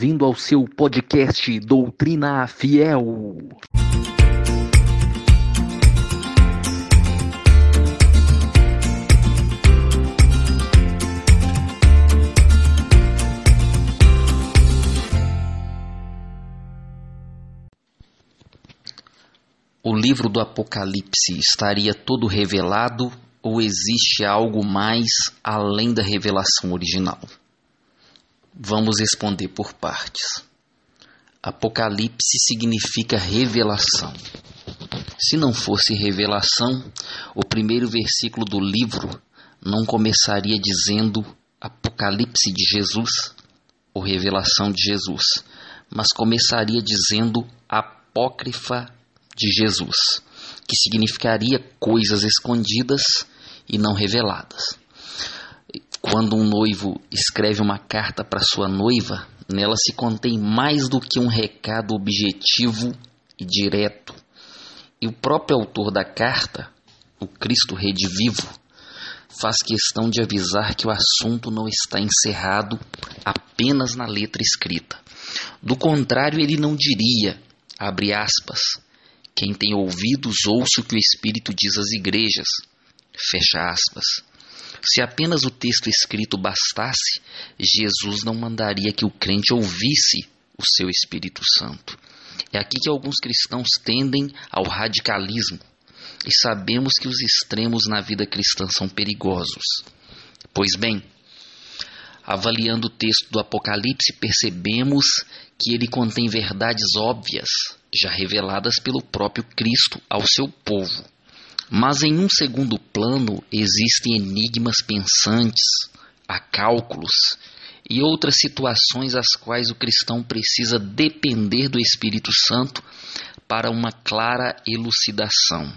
bem-vindo ao seu podcast Doutrina Fiel. O livro do Apocalipse estaria todo revelado ou existe algo mais além da revelação original? Vamos responder por partes. Apocalipse significa revelação. Se não fosse revelação, o primeiro versículo do livro não começaria dizendo Apocalipse de Jesus ou revelação de Jesus, mas começaria dizendo apócrifa de Jesus, que significaria coisas escondidas e não reveladas. Quando um noivo escreve uma carta para sua noiva, nela se contém mais do que um recado objetivo e direto. E o próprio autor da carta, o Cristo Redivivo, faz questão de avisar que o assunto não está encerrado apenas na letra escrita. Do contrário, ele não diria, abre aspas, quem tem ouvidos, ouça o que o Espírito diz às igrejas. Fecha aspas. Se apenas o texto escrito bastasse, Jesus não mandaria que o crente ouvisse o seu Espírito Santo. É aqui que alguns cristãos tendem ao radicalismo, e sabemos que os extremos na vida cristã são perigosos. Pois bem, avaliando o texto do Apocalipse, percebemos que ele contém verdades óbvias, já reveladas pelo próprio Cristo ao seu povo. Mas em um segundo plano existem enigmas pensantes, há cálculos e outras situações às quais o cristão precisa depender do Espírito Santo para uma clara elucidação.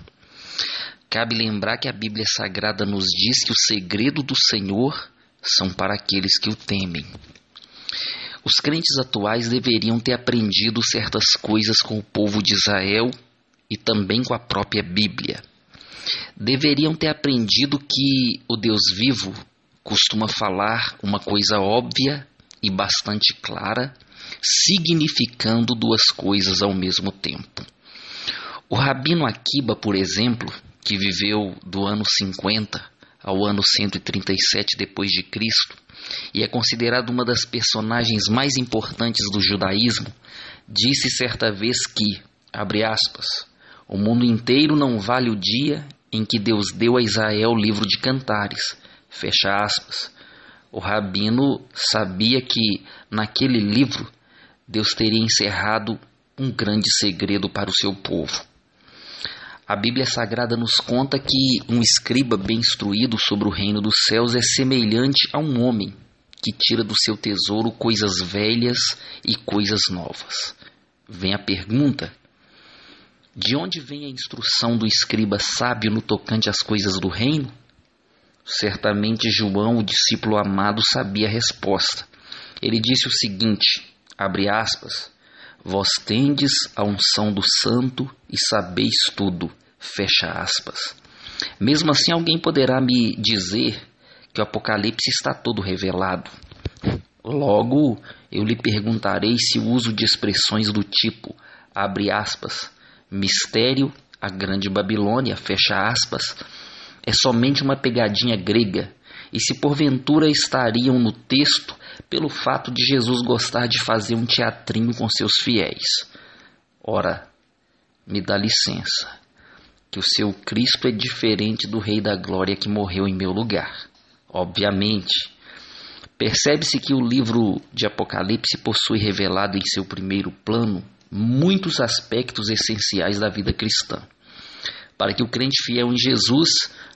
Cabe lembrar que a Bíblia Sagrada nos diz que o segredo do Senhor são para aqueles que o temem. Os crentes atuais deveriam ter aprendido certas coisas com o povo de Israel e também com a própria Bíblia. Deveriam ter aprendido que o Deus vivo costuma falar uma coisa óbvia e bastante clara, significando duas coisas ao mesmo tempo. O Rabino Akiba, por exemplo, que viveu do ano 50 ao ano 137 depois de Cristo e é considerado uma das personagens mais importantes do judaísmo, disse certa vez que, abre aspas, o mundo inteiro não vale o dia em que Deus deu a Israel o livro de cantares, fecha aspas. O rabino sabia que naquele livro Deus teria encerrado um grande segredo para o seu povo. A Bíblia Sagrada nos conta que um escriba bem instruído sobre o reino dos céus é semelhante a um homem que tira do seu tesouro coisas velhas e coisas novas. Vem a pergunta: de onde vem a instrução do escriba sábio no tocante às coisas do reino? Certamente João, o discípulo amado, sabia a resposta. Ele disse o seguinte: abre aspas, Vós tendes a unção do santo e sabeis tudo. Fecha aspas. Mesmo assim, alguém poderá me dizer que o Apocalipse está todo revelado. Logo, eu lhe perguntarei se o uso de expressões do tipo, abre aspas, mistério, a grande Babilônia, fecha aspas, é somente uma pegadinha grega, e se porventura estariam no texto pelo fato de Jesus gostar de fazer um teatrinho com seus fiéis. Ora, me dá licença, que o seu Cristo é diferente do Rei da Glória que morreu em meu lugar. Obviamente, percebe-se que o livro de Apocalipse possui revelado em seu primeiro plano muitos aspectos essenciais da vida cristã, para que o crente fiel em Jesus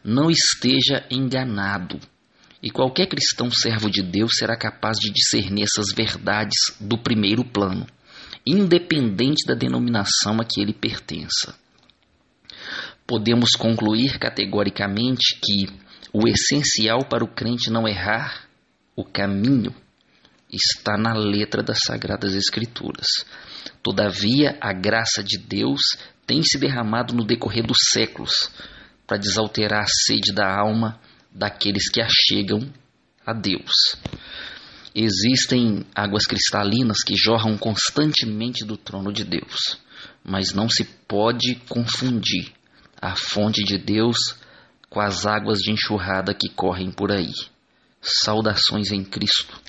não esteja enganado e qualquer cristão servo de Deus será capaz de discernir essas verdades do primeiro plano, independente da denominação a que ele pertença. Podemos concluir categoricamente que o essencial para o crente não errar o caminho está na letra das Sagradas Escrituras. Todavia, a graça de Deus tem se derramado no decorrer dos séculos para desalterar a sede da alma daqueles que achegam a Deus. Existem águas cristalinas que jorram constantemente do trono de Deus, mas não se pode confundir a fonte de Deus com as águas de enxurrada que correm por aí. Saudações em Cristo